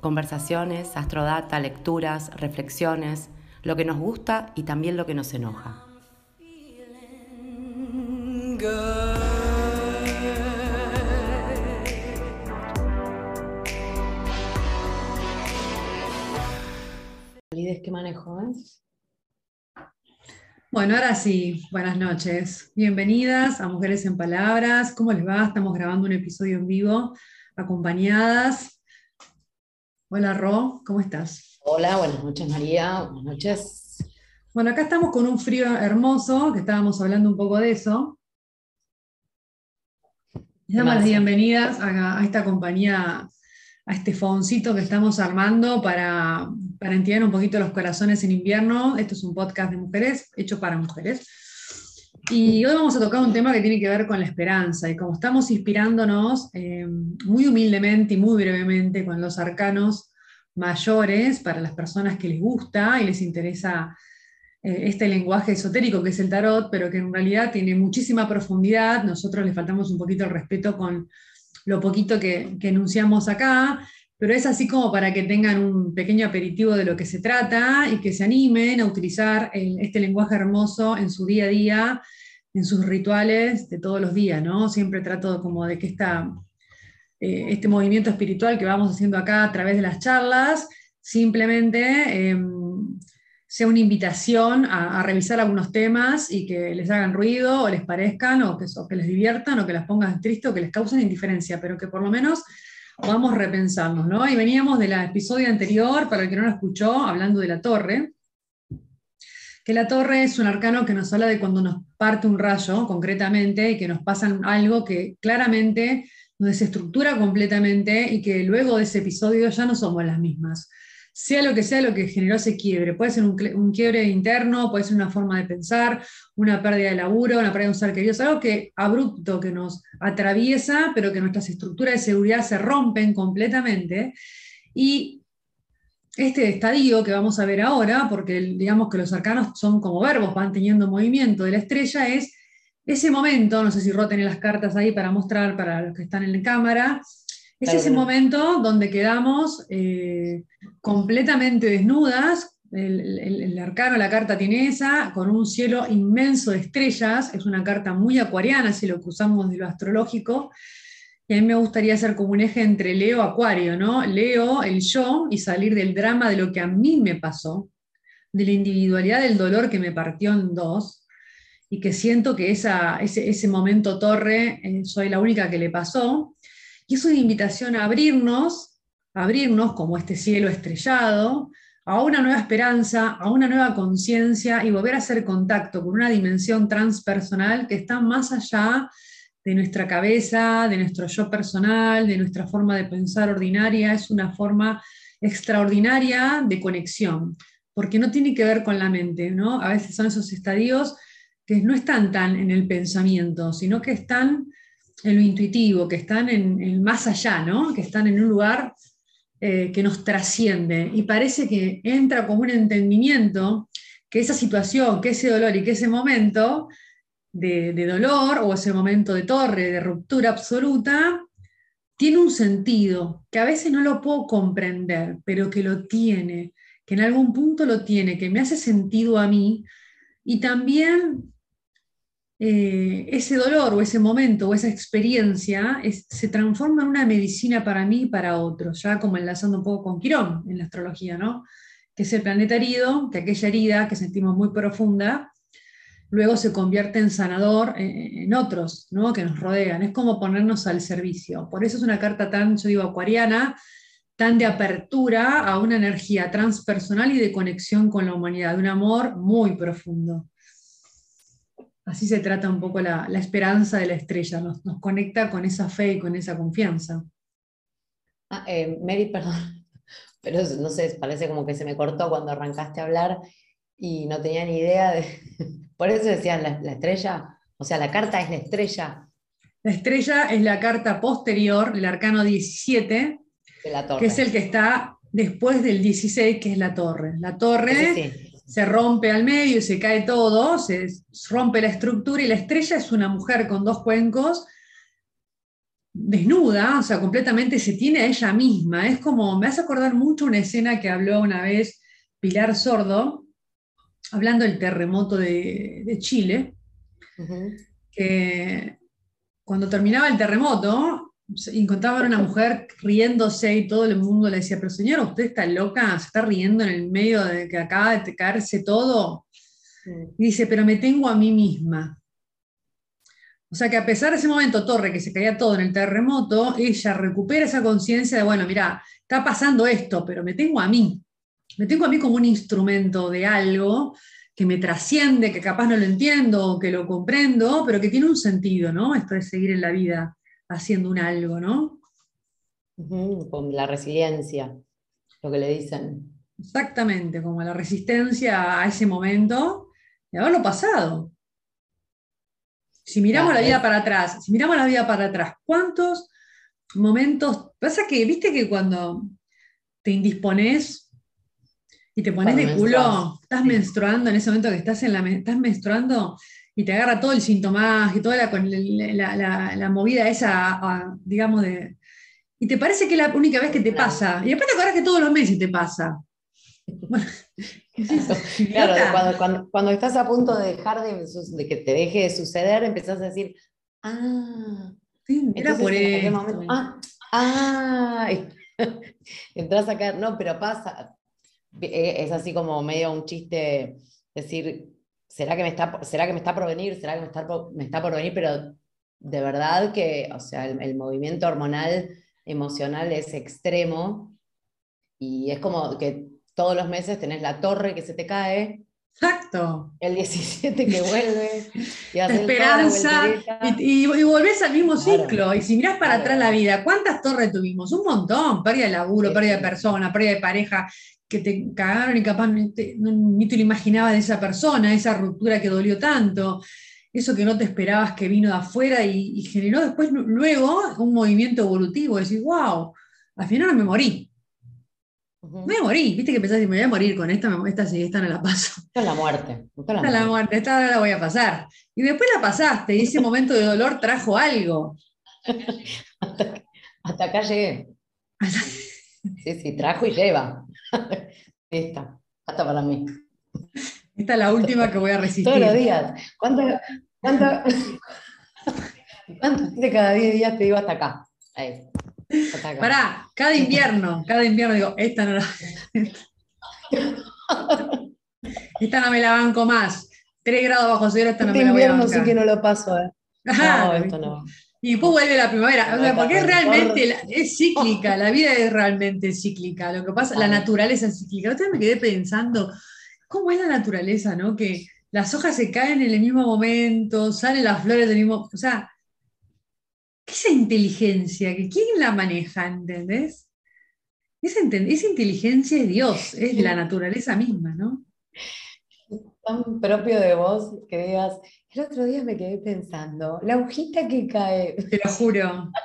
Conversaciones, astrodata, lecturas, reflexiones, lo que nos gusta y también lo que nos enoja. que manejo, ¿eh? Bueno, ahora sí, buenas noches. Bienvenidas a Mujeres en Palabras. ¿Cómo les va? Estamos grabando un episodio en vivo, acompañadas. Hola, Ro, ¿cómo estás? Hola, buenas noches, María. Buenas noches. Bueno, acá estamos con un frío hermoso, que estábamos hablando un poco de eso. Les damos las bienvenidas a, esta compañía, a este foncito que estamos armando para, para entender un poquito los corazones en invierno. Esto es un podcast de mujeres, hecho para mujeres. Y hoy vamos a tocar un tema que tiene que ver con la esperanza y como estamos inspirándonos eh, muy humildemente y muy brevemente con los arcanos mayores para las personas que les gusta y les interesa eh, este lenguaje esotérico que es el tarot, pero que en realidad tiene muchísima profundidad. Nosotros le faltamos un poquito el respeto con lo poquito que, que enunciamos acá, pero es así como para que tengan un pequeño aperitivo de lo que se trata y que se animen a utilizar este lenguaje hermoso en su día a día, en sus rituales de todos los días, ¿no? Siempre trato como de que esta, eh, este movimiento espiritual que vamos haciendo acá a través de las charlas, simplemente em, sea una invitación a, revisar algunos temas y que les hagan ruido o les parezcan o que, les diviertan o que las pongan tristes o que les causen indiferencia, pero que por lo menos a repensarnos, ¿no? Y veníamos del episodio anterior, para el que no lo escuchó, hablando de la torre, que la torre es un arcano que nos habla de cuando nos parte un rayo, concretamente, y que nos pasa algo que claramente nos desestructura completamente y que luego de ese episodio ya no somos las mismas sea lo que sea lo que generó ese quiebre. Puede ser un, quiebre interno, puede ser una forma de pensar, una pérdida de laburo, una pérdida de un ser querido, es algo que abrupto, que nos atraviesa, pero que nuestras estructuras de seguridad se rompen completamente. Y este estadio que vamos a ver ahora, porque digamos que los arcanos son como verbos, van teniendo movimiento de la estrella, es ese momento, no sé si roten las cartas ahí para mostrar para los que están en la cámara, es ese momento donde quedamos eh, completamente desnudas. El, arcano, la carta tiene esa, con un cielo inmenso de estrellas. Es una carta muy acuariana, si lo cruzamos de lo astrológico. Y a mí me gustaría hacer como un eje entre Leo Acuario, ¿no? Leo, el yo, y salir del drama de lo que a mí me pasó, de la individualidad del dolor que me partió en dos, y que siento que esa, ese, momento torre eh, soy la única que le pasó y es una invitación a abrirnos, a abrirnos como este cielo estrellado, a una nueva esperanza, a una nueva conciencia y volver a hacer contacto con una dimensión transpersonal que está más allá de nuestra cabeza, de nuestro yo personal, de nuestra forma de pensar ordinaria, es una forma extraordinaria de conexión, porque no tiene que ver con la mente, ¿no? A veces son esos estadios que no están tan en el pensamiento, sino que están en lo intuitivo, que están en el más allá, ¿no? que están en un lugar eh, que nos trasciende. Y parece que entra como un entendimiento que esa situación, que ese dolor y que ese momento de dolor o ese momento de torre, de ruptura absoluta, tiene un sentido, que a veces no lo puedo comprender, pero que lo tiene, que en algún punto lo tiene, que me hace sentido a mí. Y también eh, ese dolor o ese momento o esa experiencia se transforma en una medicina para mí y para otros, ya como enlazando un poco con Quirón en la astrología, ¿no? que es el planeta herido, que aquella herida que sentimos muy profunda, luego se convierte en sanador en, otros ¿no? que nos rodean. Es como ponernos al servicio. Por eso es una carta tan, yo digo, acuariana, tan de apertura a una energía transpersonal y de conexión con la humanidad, de un amor muy profundo. Así se trata un poco la, esperanza de la estrella, nos, conecta con esa fe y con esa confianza. Ah, eh, Mary, perdón, pero no sé, parece como que se me cortó cuando arrancaste a hablar y no tenía ni idea de... Por eso decían la, la estrella, o sea, la carta es la estrella. La estrella es la carta posterior, el arcano 17, de la torre. que es el que está después del 16, que es la torre. La torre Sí, sí. Se rompe al medio y se cae todo, se rompe la estructura y la estrella es una mujer con dos cuencos desnuda, o sea, completamente se tiene a ella misma. Es como, me hace acordar mucho una escena que habló una vez Pilar Sordo, hablando del terremoto de, de Chile, que cuando terminaba el terremoto, se- encontraban una mujer riéndose y todo el mundo le decía, pero señora, usted está loca, se está riendo en el medio de que acaba de caerse todo. Y dice, pero me tengo a mí misma. O sea que a pesar de ese momento Torre, que se caía todo en el terremoto, ella recupera esa conciencia de, bueno, mira, está pasando esto, pero me tengo a mí. Me tengo a mí como un instrumento de algo que me trasciende, que capaz no lo entiendo, que lo comprendo, pero que tiene un sentido, ¿no? Esto de seguir en la vida haciendo un algo, ¿no? Con la resiliencia, lo que le dicen. Exactamente, como la resistencia a ese momento de haberlo pasado. Si miramos Claro, la vida es- para atrás, si miramos la vida para atrás, ¿cuántos momentos? Pasa que, viste que cuando te indispones y te pones de culo, estás menstruando en ese momento que estás, en la, estás menstruando y te agarra todo el síntoma y toda la, la- la- la movida esa, digamos, de... Y te parece que es la única vez que te pasa. Y después te acordás que todos los meses te pasa. Bueno, ¿qué es? Claro, cuando, cuando, cuando estás a punto de dejar de, de que te deje de suceder, empezás a decir, ah, Sí, era por momento, ah, ah, entras a caer, no, pero pasa, Eh, es así como medio un chiste, decir, ¿será que me está, será que me está por venir? ¿Será que me está por, me está por venir? Pero de verdad que, o sea, el, el movimiento hormonal, emocional es extremo y es como que todos los meses tenés la torre que se te cae, Exacto. el 17 que vuelve, y La haces toda la esperanza. Y, y- y volvés al mismo Claro. ciclo. Y si mirás para Claro. atrás la vida, ¿cuántas torres tuvimos? Un montón. Pérdida de laburo, Sí, pérdida de persona, pérdida de pareja, que te cagaron y capaz ni te, no- ni te lo imaginabas de esa persona, esa ruptura que dolió tanto, eso que no te esperabas que vino de afuera y, y generó después, luego, un movimiento evolutivo. Decir, wow, al final no me morí. Me morí. Viste que pensás, me voy a morir con esta, me- esta, sí, esta no la paso. Esto es la muerte. Esta es la muerte. muerte, esta no la voy a pasar. Y después la pasaste, y ese momento de dolor trajo algo. Hasta, hasta acá llegué. Sí, sí, trajo y lleva. Esta, hasta para mí. Esta es la última que voy a resistir. Todos los días. ¿Cuánto, cuánto, cuánto de cada 10 días te digo hasta acá? Ahí. Hasta acá. Pará, cada invierno, cada invierno digo, esta no la. esta no me la banco más. 3 grados bajo cero, esta no este me la voy a bancar. sí que no lo paso, ¿eh? No, esto no. Y después vuelve la primavera. O sea, porque es realmente, la- es cíclica, la vida es realmente cíclica. Lo que pasa, la naturaleza es cíclica. Otra vez me quedé pensando, ¿cómo es la naturaleza, no? Que las hojas se caen en el mismo momento, salen las flores del mismo. O sea, ¿qué es esa inteligencia? ¿Que ¿Quién la maneja, entendés? Esa, esa inteligencia es Dios, es la naturaleza misma, ¿no? Tan propio de vos que digas, el otro día me quedé pensando, la hojita que cae. Te lo juro.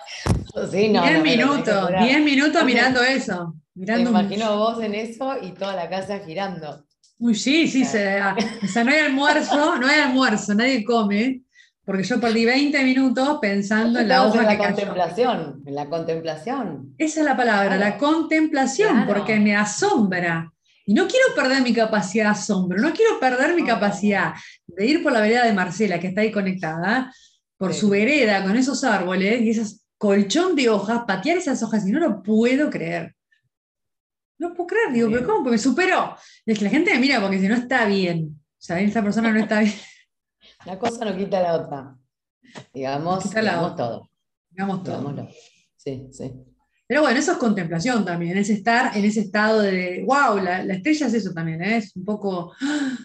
Sí, no, no, 10 me lo tenés que minutos, jurar. 10 minutos mirando eso. Me Mirando un- imagino vos en eso y toda la casa girando. Uy, sí, sí, se- ah, o sea, no hay almuerzo, no hay almuerzo, nadie come, porque yo perdí 20 minutos pensando en la hoja en la que cayó. contemplación, en la contemplación. Esa es la palabra, la contemplación, Claro. porque me asombra. Y no quiero perder mi capacidad de asombro, no quiero perder mi No. capacidad de ir por la vereda de Marcela, que está ahí conectada, por Sí. su vereda con esos árboles y ese colchón de hojas, patear esas hojas, y no lo puedo creer. No puedo creer, digo, pero ¿cómo? Porque me superó. Es que la gente me mira porque si no está bien. O sea, esta persona no está bien. Una cosa no quita la otra. Digamos, la digamos otra. todo. Digamos todo. Digámoslo. Sí, sí. Pero bueno, eso es contemplación también, es estar en ese estado de, wow, la, la estrella es eso también, ¿eh? es un poco, ¡ah!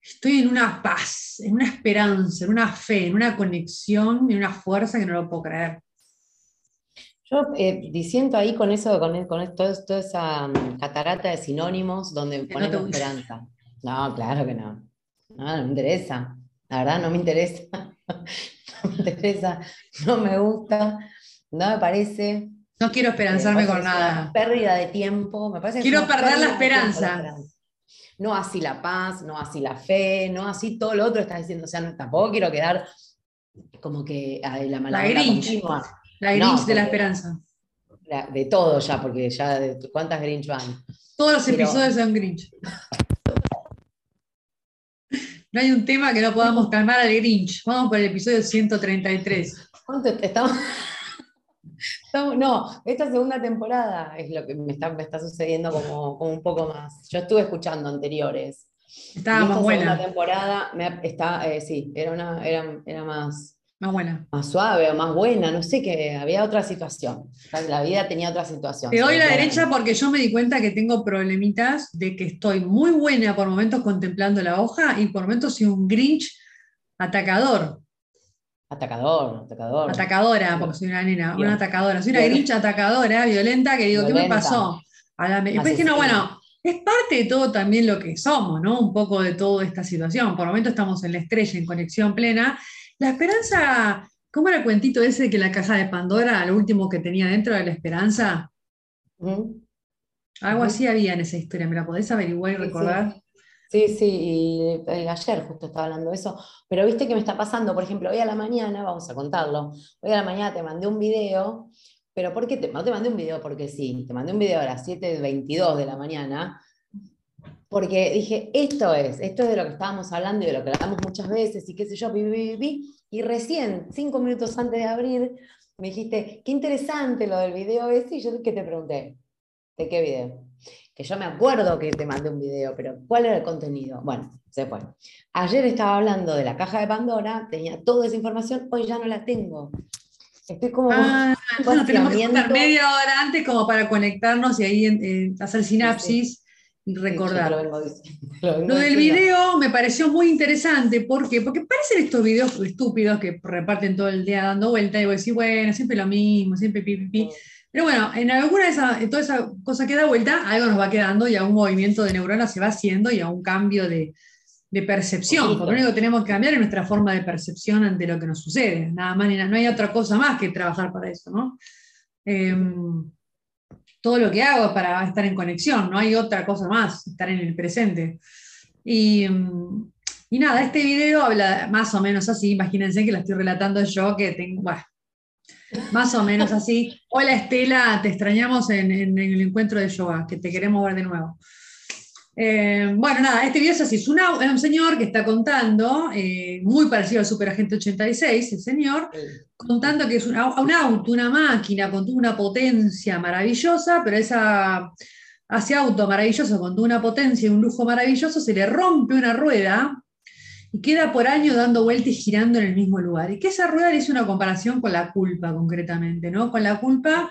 estoy en una paz, en una esperanza, en una fe, en una conexión, en una fuerza que no lo puedo creer. Yo eh, diciendo ahí con eso, con, con toda esa mm, catarata de sinónimos donde Que no ponemos gusta. esperanza. No, claro que no. No, no me interesa. La verdad, no me interesa. No me interesa, no me gusta, no me parece. No quiero me esperanzarme con nada. pérdida de tiempo. Me parece Quiero perder la esperanza. No así la paz, no así la fe, no así todo lo otro estás diciendo. O sea, no- tampoco quiero quedar como que ay, la mala La Grinch. continua. La No, Grinch de la esperanza. La- de todo ya, porque ya de cuántas Grinch van. Todos los Pero- episodios son Grinch. No hay un tema que no podamos calmar al Grinch. Vamos por el episodio 133. ¿Cuánto estamos? No, esta segunda temporada es lo que me está, me está sucediendo como, como un poco más. Yo estuve escuchando anteriores. Estaba esta más segunda buena. temporada me ha- está, eh, sí, era, una, era, era más, Más buena. más suave o más buena, no sé, que había otra situación. La vida tenía otra situación. Te doy la derecha porque yo me di cuenta que tengo problemitas de que estoy muy buena por momentos contemplando la hoja y por momentos soy un Grinch atacador. Atacador, atacador. Atacadora, porque soy una nena, Bien. una atacadora. Soy una Bien. Grinch atacadora, violenta, que digo, ¿qué me pasó? Y después no, bueno, es parte de todo también lo que somos, ¿no? Un poco de toda esta situación. Por momentos estamos en la estrella, en conexión plena. La esperanza, ¿cómo era el cuentito ese de que la caja de Pandora, lo último que tenía dentro de la esperanza? Algo así había en esa historia, ¿me la podés averiguar y sí. recordar? Sí, sí, y eh, ayer justo estaba hablando de eso, pero viste que me está pasando, por ejemplo, hoy a la mañana, vamos a contarlo, hoy a la mañana te mandé un video, pero ¿por qué te, no te mandé un video? Porque sí, te mandé un video a las 7.22 de la mañana, porque dije, esto es, esto es de lo que estábamos hablando y de lo que hablamos muchas veces y qué sé yo, pi, pi, pi, y recién, cinco minutos antes de abrir, me dijiste, qué interesante lo del video ese, y yo que te pregunté, ¿de qué video? Que yo me acuerdo que te mandé un video, pero ¿cuál era el contenido? Bueno, se fue. Ayer estaba hablando de la caja de Pandora, tenía toda esa información, hoy ya no la tengo. Estoy como... Ah, nos tenemos que vaciamiento. media hora antes como para conectarnos y ahí eh, hacer sinapsis Sí, recordar. lo del video me pareció muy interesante. ¿Por qué? Porque parecen estos videos estúpidos que reparten todo el día dando vuelta y vos decís, bueno, siempre lo mismo, siempre pi, pi, pi. Pero bueno, en alguna de esas, en toda esa cosa que da vuelta, algo nos va quedando y algún movimiento de neuronas se va haciendo y a un cambio de, de percepción. Porque lo único que tenemos que cambiar es nuestra forma de percepción ante lo que nos sucede. Nada más. No hay otra cosa más que trabajar para eso, ¿no? Em, todo lo que hago es para estar en conexión, no hay otra cosa más, estar en el presente. Y, y nada, este video habla más o menos así, imagínense que la estoy relatando yo, que tengo, bueno, más o menos así. Hola Estela, te extrañamos en, en el encuentro de yoga, que te queremos ver de nuevo. Eh, bueno, nada, este video es así, es, una- es un señor que está contando, eh, muy parecido al Superagente 86, el señor, contando que es un, un auto, una máquina con una potencia maravillosa, pero esa, ese auto maravilloso con una potencia y un lujo maravilloso se le rompe una rueda y queda por año dando vueltas y girando en el mismo lugar. Y que esa rueda hizo una comparación con la culpa concretamente, ¿no? Con la culpa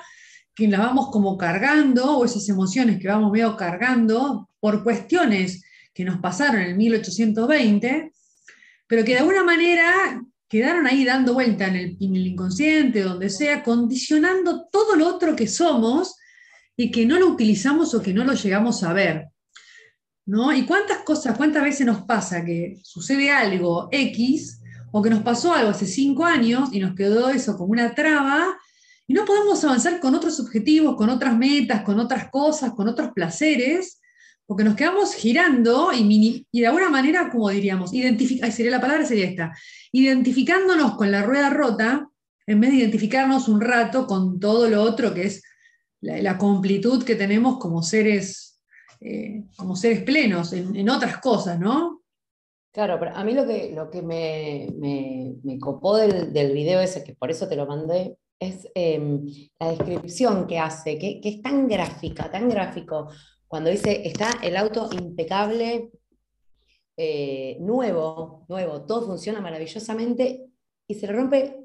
que la vamos como cargando, o esas emociones que vamos medio cargando por cuestiones que nos pasaron en el 1820, pero que de alguna manera quedaron ahí dando vuelta en el, en el inconsciente, donde sea, condicionando todo lo otro que somos y que no lo utilizamos o que no lo llegamos a ver. ¿No? ¿Y cuántas cosas, cuántas veces nos pasa que sucede algo X o que nos pasó algo hace cinco años y nos quedó eso como una traba y no podemos avanzar con otros objetivos, con otras metas, con otras cosas, con otros placeres, porque nos quedamos girando y, de alguna manera, como diríamos, sería la palabra, sería esta, identificándonos con la rueda rota, en vez de identificarnos un rato con todo lo otro que es la, la completud que tenemos como seres, eh, como seres plenos en, otras cosas, ¿no? Claro, pero a mí lo que, lo que me, me- me copó del, del video ese, que por eso te lo mandé, es em, la descripción que hace, que, que es tan gráfica, tan gráfico, cuando dice, está el auto impecable, eh, nuevo, nuevo, todo funciona maravillosamente y se le rompe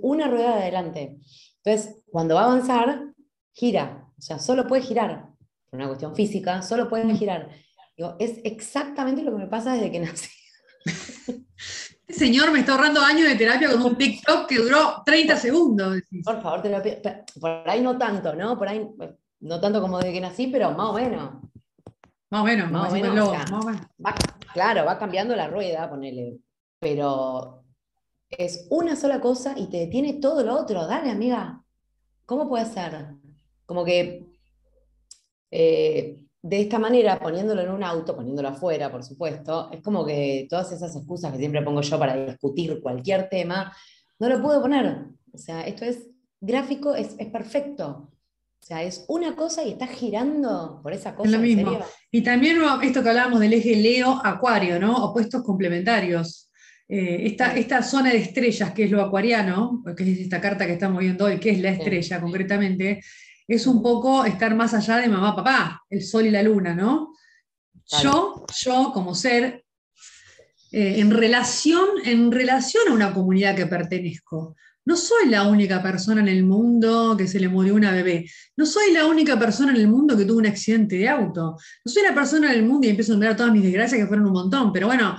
una rueda de adelante. Entonces, cuando va a avanzar, gira, o sea, solo puede girar, por una cuestión física, solo puede girar. Digo, es exactamente lo que me pasa desde que nací. Este señor me está ahorrando años de terapia con un TikTok que duró 30 segundos. Por favor, terapia. Por ahí no tanto, ¿no? Por ahí no tanto como desde que nací, pero más o menos. Más o menos, Más o menos, decimos o los- sea, más o menos. Va- claro, va cambiando la rueda, ponele. Pero es una sola cosa y te detiene todo lo otro. Dale, amiga. ¿Cómo puede ser? Como que eh, de esta manera, poniéndolo en un auto, poniéndolo afuera, por supuesto, es como que todas esas excusas que siempre pongo yo para discutir cualquier tema, no lo puedo poner. O sea, esto es gráfico, es, es perfecto. O sea, es una cosa y estás girando por esa cosa. lo ¿en mismo. serio? Y también esto que hablábamos del eje Leo-Acuario, ¿no? Opuestos complementarios. Eh, esta, esta zona de estrellas, que es lo acuariano, que es esta carta que estamos viendo hoy, que es la Sí. estrella concretamente, es un poco estar más allá de mamá, papá, el sol y la luna, ¿no? Yo, yo como ser, eh, en, relación, en relación a una comunidad que pertenezco, no soy la única persona en el mundo que se le murió una bebé. No soy la única persona en el mundo que tuvo un accidente de auto. No soy la persona en el mundo y empiezo a enumerar todas mis desgracias que fueron un montón, pero bueno,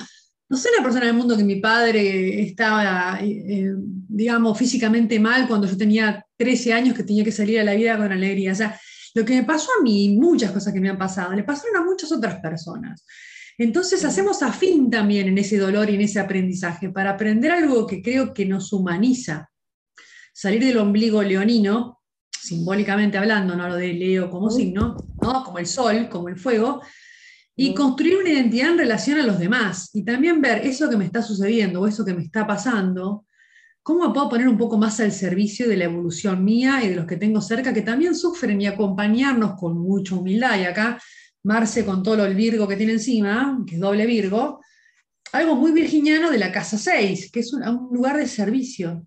no soy la persona en el mundo que mi padre estaba, eh, eh, digamos, físicamente mal cuando yo tenía 13 años que tenía que salir a la vida con alegría. O sea, lo que me pasó a mí, muchas cosas que me han pasado, le pasaron a muchas otras personas. Entonces hacemos afín también en ese dolor y en ese aprendizaje para aprender algo que creo que nos humaniza. Salir del ombligo leonino, simbólicamente hablando, no lo de Leo como signo, ¿no? como el sol, como el fuego, y construir una identidad en relación a los demás. Y también ver eso que me está sucediendo o eso que me está pasando, cómo puedo poner un poco más al servicio de la evolución mía y de los que tengo cerca que también sufren y acompañarnos con mucha humildad. Y acá Marce con todo el Virgo que tiene encima, que es doble Virgo, algo muy virginiano de la casa 6, que es un lugar de servicio,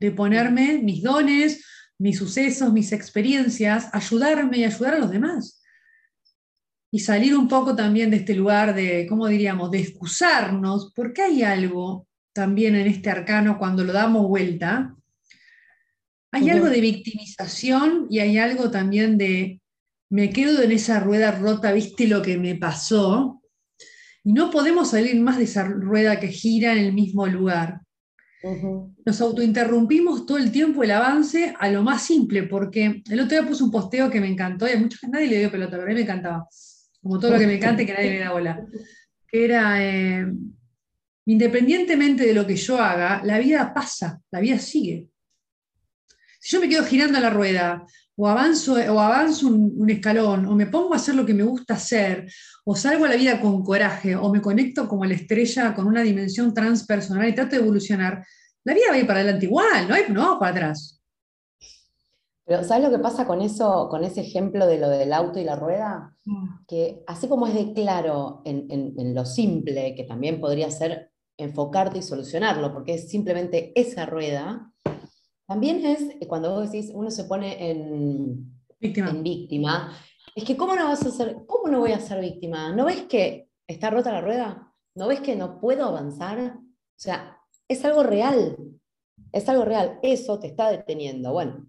de ponerme mis dones, mis sucesos, mis experiencias, ayudarme y ayudar a los demás. Y salir un poco también de este lugar de, ¿cómo diríamos?, de excusarnos, porque hay algo también en este arcano cuando lo damos vuelta, hay algo de victimización y hay algo también de, me quedo en esa rueda rota, viste lo que me pasó, y no podemos salir más de esa rueda que gira en el mismo lugar. Ujú. Nos autointerrumpimos todo el tiempo el avance a lo más simple, porque el otro día puse un posteo que me encantó y a mucha nadie le dio pelota, pero a mí me encantaba. Como todo lo que me encanta y que nadie me da bola. Que era, eh, independientemente de lo que yo haga, la vida pasa, la vida sigue. Si yo me quedo girando la rueda, o avanzo, o avanzo un, escalón, o me pongo a hacer lo que me gusta hacer, o salgo a la vida con coraje, o me conecto como la estrella con una dimensión transpersonal y trato de evolucionar, la vida va a ir para adelante igual, no, hay, no para atrás. Pero ¿sabes lo que pasa con eso, con ese ejemplo de lo del auto y la rueda? Que así como es de claro en, en- en lo simple, que también podría ser enfocarte y solucionarlo, porque es simplemente esa rueda, también es eh, cuando vos decís, uno se pone en, Víctima. en víctima, es que ¿cómo no vas a ser, cómo no voy a ser víctima? ¿No ves que está rota la rueda? ¿No ves que no puedo avanzar? O sea, es algo real, es algo real, eso te está deteniendo. Bueno,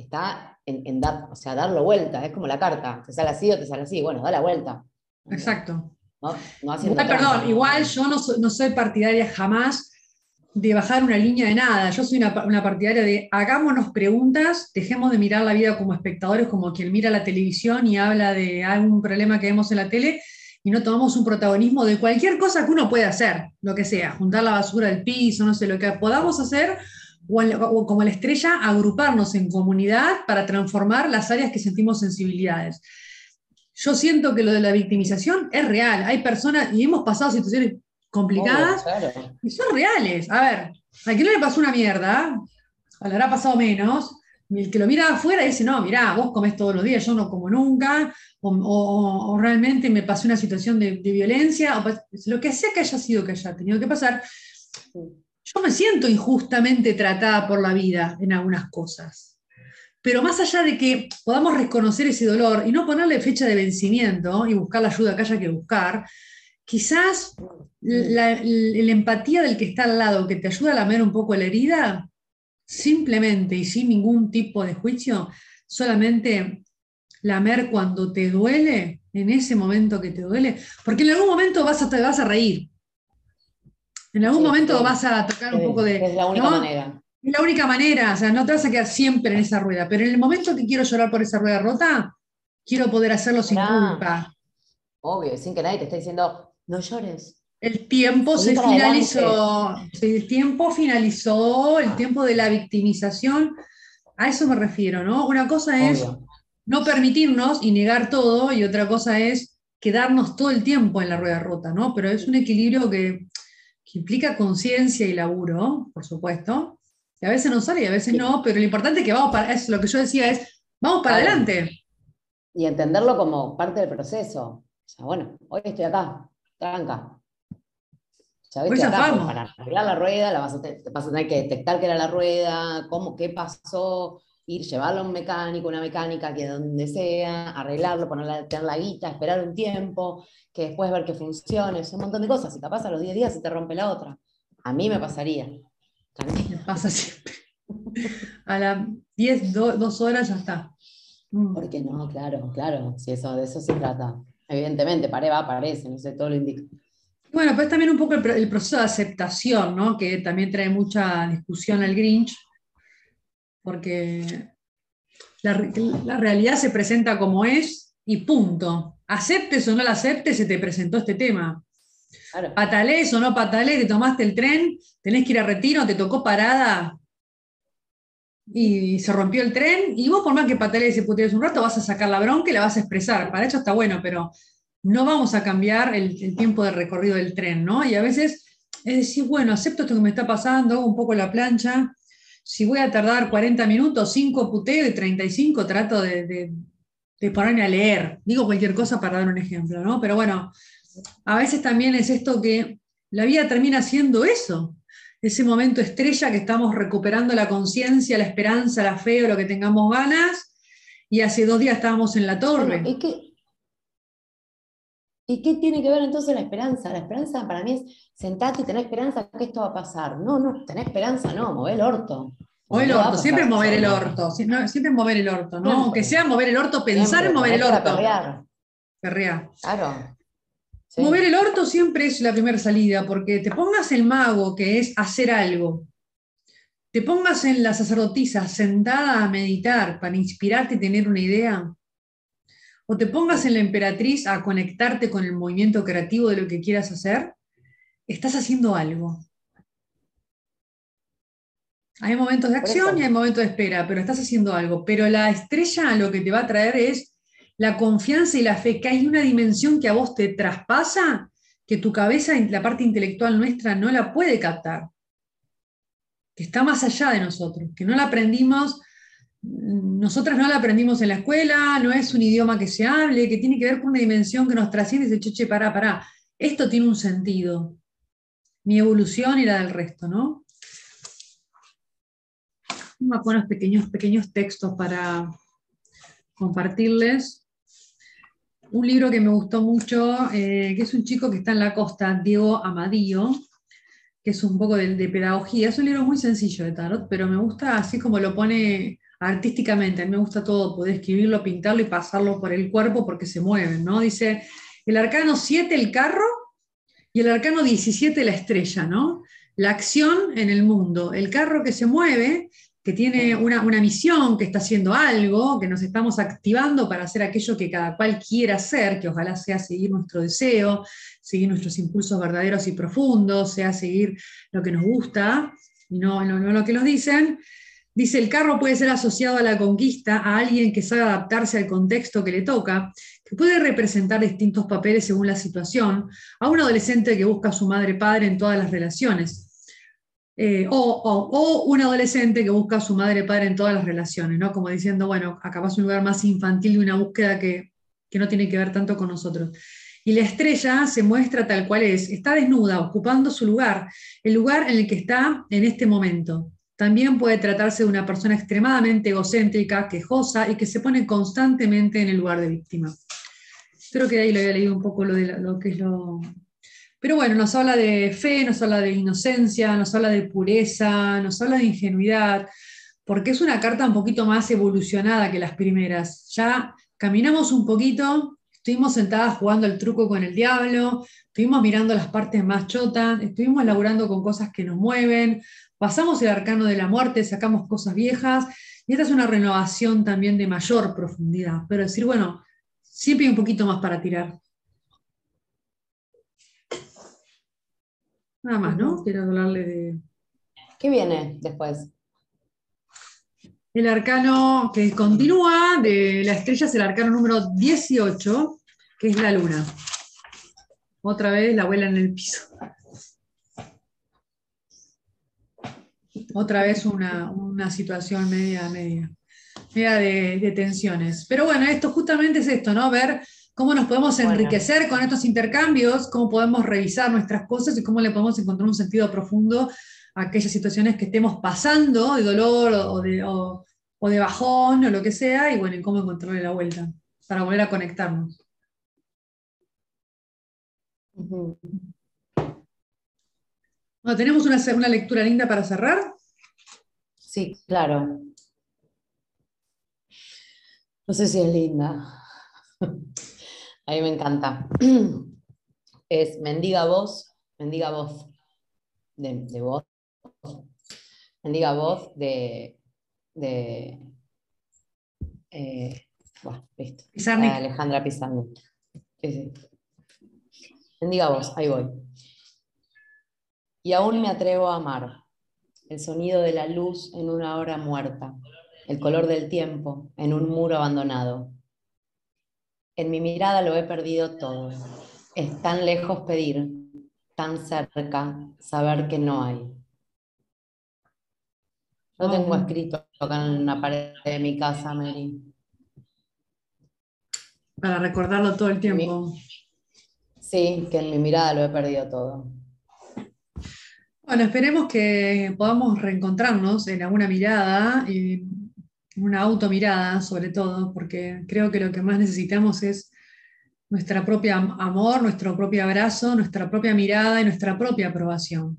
está en, en dar, o sea, darlo vuelta, es como la carta, te sale así o te sale así, bueno, da la vuelta. Exacto. No, no haciendo Igual, perdón, igual yo no soy, no soy partidaria jamás de bajar una línea de nada. Yo soy una, una partidaria de hagámonos preguntas, dejemos de mirar la vida como espectadores, como quien mira la televisión y habla de algún problema que vemos en la tele, y no tomamos un protagonismo de cualquier cosa que uno pueda hacer, lo que sea, juntar la basura del piso, no sé, lo que podamos hacer, o, en o como la estrella, agruparnos en comunidad para transformar las áreas que sentimos sensibilidades. Yo siento que lo de la victimización es real. Hay personas, y hemos pasado situaciones complicadas, Obvio, claro. y son reales. A ver, a quien no le pasó una mierda, o le habrá pasado menos, el que lo mira afuera dice, no, mirá, vos comés todos los días, yo no como nunca, o, o- o realmente me pasó una situación de, de violencia, o lo que sea que haya sido que haya tenido que pasar, yo me siento injustamente tratada por la vida en algunas cosas. Pero más allá de que podamos reconocer ese dolor y no ponerle fecha de vencimiento y buscar la ayuda que haya que buscar, quizás la, empatía del que está al lado, que te ayuda a lamer un poco la herida, simplemente y sin ningún tipo de juicio, solamente lamer cuando te duele, en ese momento que te duele, porque en algún momento vas a, te vas a reír. En algún Sí, momento sí. vas a tocar un poco de... Es la única ¿no? manera. Es la única manera, o sea, no te vas a quedar siempre en esa rueda, pero en el momento que quiero llorar por esa rueda rota, quiero poder hacerlo sin culpa. Obvio, sin que nadie te esté diciendo, no llores. El tiempo se finalizó, el tiempo finalizó, el Ah. tiempo de la victimización, a eso me refiero, ¿no? Una cosa es no permitirnos y negar todo, y otra cosa es quedarnos todo el tiempo en la rueda rota, ¿no? Pero es un equilibrio que, que implica conciencia y laburo, por supuesto. Y a veces nos sale y a veces Sí. no, pero lo importante es que vamos para, es lo que yo decía es, vamos para Claro. adelante. Y entenderlo como parte del proceso. O sea, bueno, hoy estoy acá, tranca. Hoy estoy acá porque para arreglar la rueda, la vas a, te- vas a tener que detectar que era la rueda, cómo, qué pasó, ir, llevarlo a un mecánico, una mecánica, que donde sea, arreglarlo, ponerla, tener la guita, esperar un tiempo, que después ver que funcione, es un montón de cosas. Y capaz a los 10 días se te rompe la otra. A mí me pasaría. Me pasa siempre. A las 10, 2 horas ya está. Mm. ¿Por qué no? Claro, claro. Si eso, de eso se trata. Evidentemente, pare va, aparece, no sé, todo lo indica. Bueno, pues también un poco el, el proceso de aceptación, ¿no? Que también trae mucha discusión al Grinch, porque la, re- la realidad se presenta como es y punto. Aceptes o no la aceptes, se te presentó este tema. Claro. Patalés o no patalés, te tomaste el tren, tenés que ir a retiro, te tocó parada y se rompió el tren, y vos por más que patalees y putees un rato, vas a sacar la bronca y la vas a expresar. Para eso está bueno, pero no vamos a cambiar el, el tiempo de recorrido del tren, ¿no? Y a veces es decir, bueno, acepto esto que me está pasando, hago un poco la plancha, si voy a tardar 40 minutos, 5 puteo y 35 trato de, de, de ponerme a leer. Digo cualquier cosa para dar un ejemplo, ¿no? Pero bueno, a veces también es esto que la vida termina siendo eso, ese momento estrella que estamos recuperando la conciencia, la esperanza, la fe o lo que tengamos ganas, y hace dos días estábamos en la torre. ¿y, qué, ¿Y qué tiene que ver entonces la esperanza? La esperanza para mí es sentarte y tener esperanza que esto va a pasar. No, no, tener esperanza no, mover el orto. O el orto, siempre mover el orto, siempre mover el orto, ¿no? Aunque sea mover el orto, pensar en mover el orto. perrear. Perrear. Claro. Sí. Mover el orto siempre es la primera salida, porque te pongas el mago, que es hacer algo, te pongas en la sacerdotisa sentada a meditar para inspirarte y tener una idea, o te pongas en la emperatriz a conectarte con el movimiento creativo de lo que quieras hacer, estás haciendo algo. Hay momentos de acción y hay momentos de espera, pero estás haciendo algo. Pero la estrella lo que te va a traer es la confianza y la fe, que hay una dimensión que a vos te traspasa, que tu cabeza, la parte intelectual nuestra, no la puede captar, que está más allá de nosotros, que no la aprendimos, nosotras no la aprendimos en la escuela, no es un idioma que se hable, que tiene que ver con una dimensión que nos trasciende y dice, che, che, pará, pará, esto tiene un sentido, mi evolución y la del resto, ¿no? Unos pequeños, pequeños textos para compartirles. Un libro que me gustó mucho, eh, que es un chico que está en la costa, Diego Amadillo, que es un poco de pedagogía. Es un libro muy sencillo de tarot, pero me gusta así como lo pone artísticamente. A mí me gusta todo, poder escribirlo, pintarlo y pasarlo por el cuerpo porque se mueven, ¿no? Dice, el arcano 7, el carro, y el arcano 17, la estrella, ¿no? La acción en el mundo, el carro que se mueve, que tiene una, una misión, que está haciendo algo, que nos estamos activando para hacer aquello que cada cual quiera hacer, que ojalá sea seguir nuestro deseo, seguir nuestros impulsos verdaderos y profundos, sea seguir lo que nos gusta y no, no, no lo que nos dicen. Dice, el carro puede ser asociado a la conquista, a alguien que sabe adaptarse al contexto que le toca, que puede representar distintos papeles según la situación, a un adolescente que busca a su madre-padre en todas las relaciones. Eh, o, un adolescente que busca a su madre-padre en todas las relaciones, ¿no? Como diciendo, bueno, acá es un lugar más infantil de una búsqueda que, que no tiene que ver tanto con nosotros. Y la estrella se muestra tal cual es, está desnuda, ocupando su lugar, el lugar en el que está en este momento. También puede tratarse de una persona extremadamente egocéntrica, quejosa y que se pone constantemente en el lugar de víctima. Creo que ahí lo había leído un poco lo, de lo que es lo... Pero bueno, nos habla de fe, nos habla de inocencia, nos habla de pureza, nos habla de ingenuidad, porque es una carta un poquito más evolucionada que las primeras. Ya caminamos un poquito, estuvimos sentadas jugando el truco con el diablo, estuvimos mirando las partes más chotas, estuvimos laburando con cosas que nos mueven, pasamos el arcano de la muerte, sacamos cosas viejas, y esta es una renovación también de mayor profundidad, pero decir, bueno, siempre hay un poquito más para tirar. Nada más, ¿no? Quiero hablarle de... ¿Qué viene después? El arcano que continúa de la estrella es el arcano número 18, que es la luna. Otra vez la abuela en el piso. Otra vez una, situación media, media, media de, tensiones. Pero bueno, esto justamente es esto, ¿no? Ver cómo nos podemos enriquecer con estos intercambios, cómo podemos revisar nuestras cosas y cómo le podemos encontrar un sentido profundo aquellas situaciones que estemos pasando de dolor o de, o, de bajón o lo que sea, y bueno, y cómo encontrarle la vuelta para volver a conectarnos. Bueno, ¿Tenemos una, una lectura linda para cerrar? Sí, claro. No sé si es linda. A mí me encanta. Es mendiga voz, mendiga voz de, de voz bendiga voz de, de eh, Alejandra Pizarnik. Sí, Bendiga voz, ahí voy. Y aún me atrevo a amar el sonido de la luz en una hora muerta, el color del tiempo en un muro abandonado. En mi mirada lo he perdido todo. Es tan lejos pedir, tan cerca saber que no hay. Lo tengo escrito acá en una pared de mi casa, Mary. Para recordarlo todo el tiempo. Sí, que en mi mirada lo he perdido todo. Bueno, esperemos que podamos reencontrarnos en alguna mirada, en una automirada sobre todo, porque creo que lo que más necesitamos es nuestra propia amor, nuestro propio abrazo, nuestra propia mirada y nuestra propia aprobación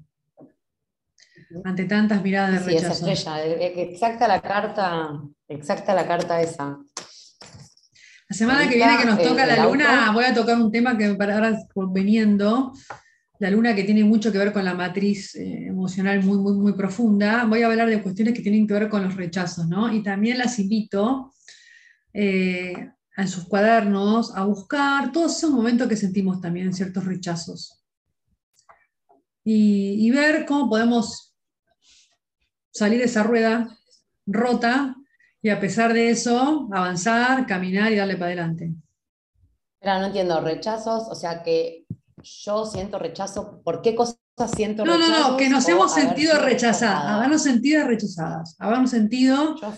ante tantas miradas de rechazo. Sí, esa estrella, eh, eh, exacta la carta, exacta la carta esa. La semana que viene que nos toca la luna, voy a tocar un tema que para ahora veniendo, la luna que tiene mucho que ver con la matriz eh, emocional muy, muy, muy profunda. Voy a hablar de cuestiones que tienen que ver con los rechazos, ¿no? Y también las invito en sus cuadernos a buscar todos esos momentos que sentimos también en ciertos rechazos. y ver cómo podemos salir de esa rueda rota y a pesar de eso avanzar, caminar y darle para adelante. Pero no entiendo, rechazos, o sea que yo siento rechazo, ¿por qué cosas siento rechazo? No, no, no, que nos hemos sentido rechazadas, habernos sentido rechazadas, habernos sentido... Yo,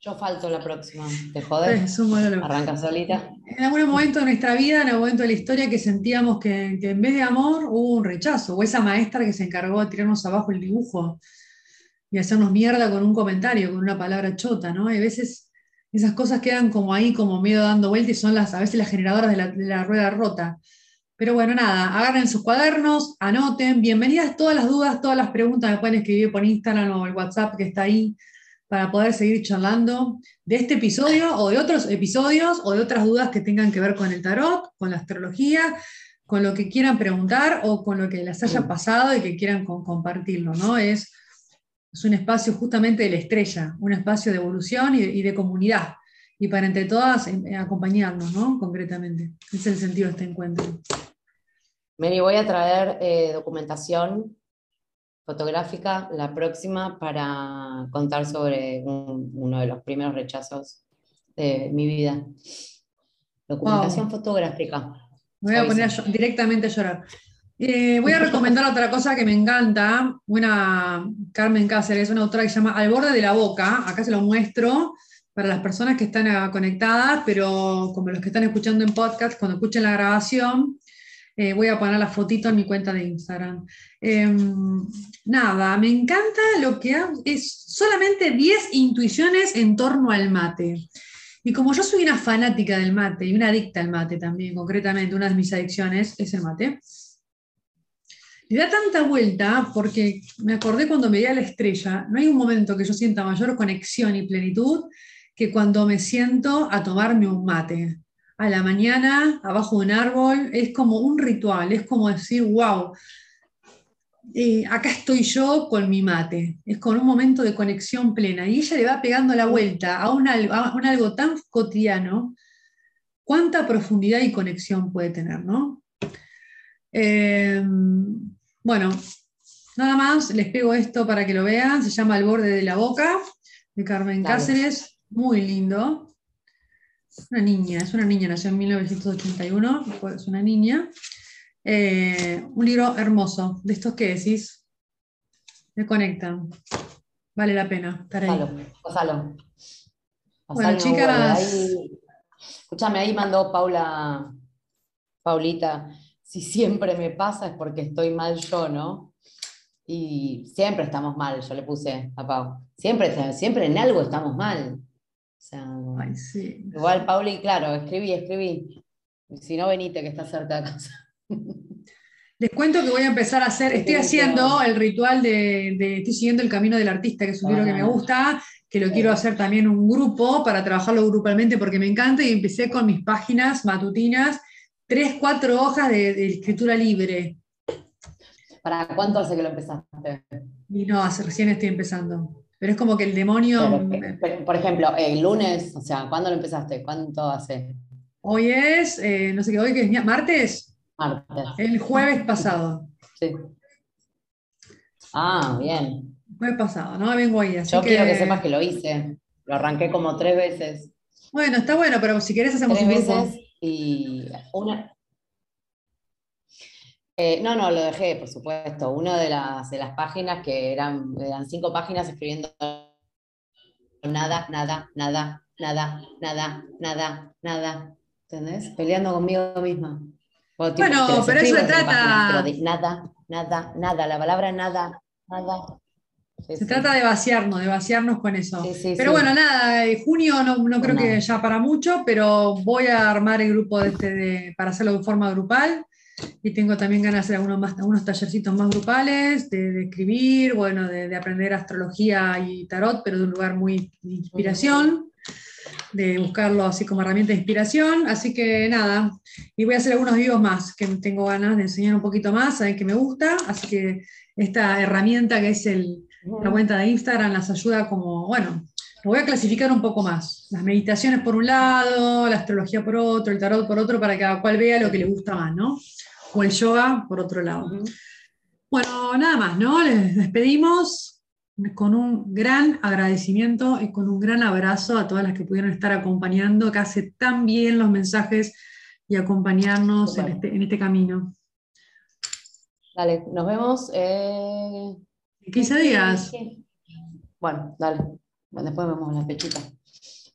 yo falto la próxima, ¿te jodes? Arranca solita. En algún momento de nuestra vida, en algún momento de la historia, que sentíamos que, que en vez de amor hubo un rechazo, o esa maestra que se encargó de tirarnos abajo el dibujo y hacernos mierda con un comentario, con una palabra chota, ¿no? Hay veces esas cosas quedan como ahí, como medio dando vueltas y son las, a veces las generadoras de la, rueda rota. Pero bueno, nada, agarren sus cuadernos, anoten, bienvenidas todas las dudas, todas las preguntas, me pueden escribir por Instagram o el WhatsApp que está ahí para poder seguir charlando de este episodio o de otros episodios o de otras dudas que tengan que ver con el tarot, con la astrología, con lo que quieran preguntar o con lo que les haya pasado y que quieran compartirlo, ¿no? Es es un espacio justamente de la estrella, un espacio de evolución y de, comunidad. Y para entre todas eh, acompañarnos, ¿no? Concretamente. Ese es el sentido de este encuentro. Mary, voy a traer eh, documentación fotográfica la próxima para contar sobre uno de los primeros rechazos de mi vida. Documentación fotográfica. Me voy a poner directamente a llorar. Eh, voy a recomendar otra cosa que me encanta, una Carmen Cáceres, una autora que se llama Al borde de la boca, acá se lo muestro para las personas que están conectadas, pero como los que están escuchando en podcast, cuando escuchen la grabación, eh, voy a poner la fotito en mi cuenta de Instagram. Em, nada, me encanta lo que es solamente 10 intuiciones en torno al mate. Y como yo soy una fanática del mate y una adicta al mate también, concretamente una de mis adicciones es el mate, le da tanta vuelta porque me acordé cuando me a la estrella, no hay un momento que yo sienta mayor conexión y plenitud que cuando me siento a tomarme un mate. a la mañana abajo de un árbol, es como un ritual, es como decir, wow, eh, acá estoy yo con mi mate, es con un momento de conexión plena. Y ella le va pegando la vuelta a un, algo tan cotidiano, cuánta profundidad y conexión puede tener, ¿no? Eh, bueno, nada más, les pego esto para que lo vean, se llama El borde de la boca, de Carmen Cáceres, muy lindo. Una niña, es una niña, nació en 1981, es una niña. Eh, un libro hermoso, de estos que decís, me conectan. Vale la pena estar ahí. Pasalo, Bueno, chicas. escúchame, ahí mandó Paula, Paulita, si siempre me pasa es porque estoy mal yo, ¿no? Y siempre estamos mal, yo le puse a Pau. Siempre, siempre en algo estamos mal. Igual, Pauli, claro, escribí, escribí. Si no, venite, que está cerca de casa. Les cuento que voy a empezar a hacer, estoy haciendo el ritual de, estoy siguiendo el camino del artista, que es un libro que me gusta, que lo quiero hacer también un grupo para trabajarlo grupalmente porque me encanta y empecé con mis páginas matutinas, tres, cuatro hojas de, escritura libre. ¿Para cuánto hace que lo empezaste? Y no, hace, recién estoy empezando. Pero es como que el demonio... por ejemplo, el lunes, o sea, ¿cuándo lo empezaste? ¿Cuánto hace? Hoy es, eh, no sé qué, hoy que es martes. El jueves pasado. Sí. Ah, bien. Jueves pasado, ¿no? Vengo ahí. Yo quiero que sepas que lo hice. Lo arranqué como tres veces. Bueno, está bueno, pero si querés hacemos tres veces y una. Eh, no, no, lo dejé, por supuesto. Una de las, de las páginas que eran, eran cinco páginas escribiendo nada, nada, nada, nada, nada, nada, nada. ¿Entendés? Peleando conmigo misma. Bueno, pero eso se trata. nada, nada, nada, la palabra nada, nada. Se trata de vaciarnos, de vaciarnos con eso. pero bueno, nada, junio no, creo que ya para mucho, pero voy a armar el grupo de este para hacerlo de forma grupal. Y tengo también ganas de hacer algunos, más, algunos tallercitos más grupales, de, escribir, bueno, de, aprender astrología y tarot, pero de un lugar muy de inspiración de buscarlo así como herramienta de inspiración. Así que nada, y voy a hacer algunos vivos más, que tengo ganas de enseñar un poquito más, saben que me gusta. Así que esta herramienta que es el, la cuenta de Instagram las ayuda como, bueno, lo voy a clasificar un poco más. Las meditaciones por un lado, la astrología por otro, el tarot por otro, para que cada cual vea lo que le gusta más, ¿no? O el yoga por otro lado. Bueno, nada más, ¿no? Les despedimos con un gran agradecimiento y con un gran abrazo a todas las que pudieron estar acompañando, que hace tan bien los mensajes y acompañarnos en este, en este, camino. Dale, nos vemos. Eh... 15 días. Bueno, dale. después vemos la pechita.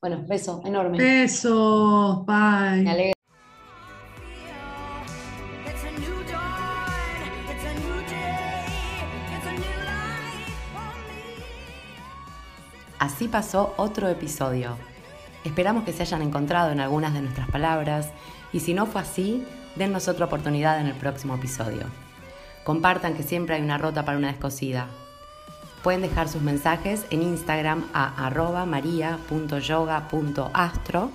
Bueno, beso enorme. Besos, bye. Así pasó otro episodio. Esperamos que se hayan encontrado en algunas de nuestras palabras y si no fue así, dennos otra oportunidad en el próximo episodio. Compartan que siempre hay una rota para una descosida. Pueden dejar sus mensajes en Instagram a arroba maria.yoga.astro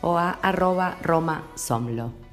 o a arroba romasomlo.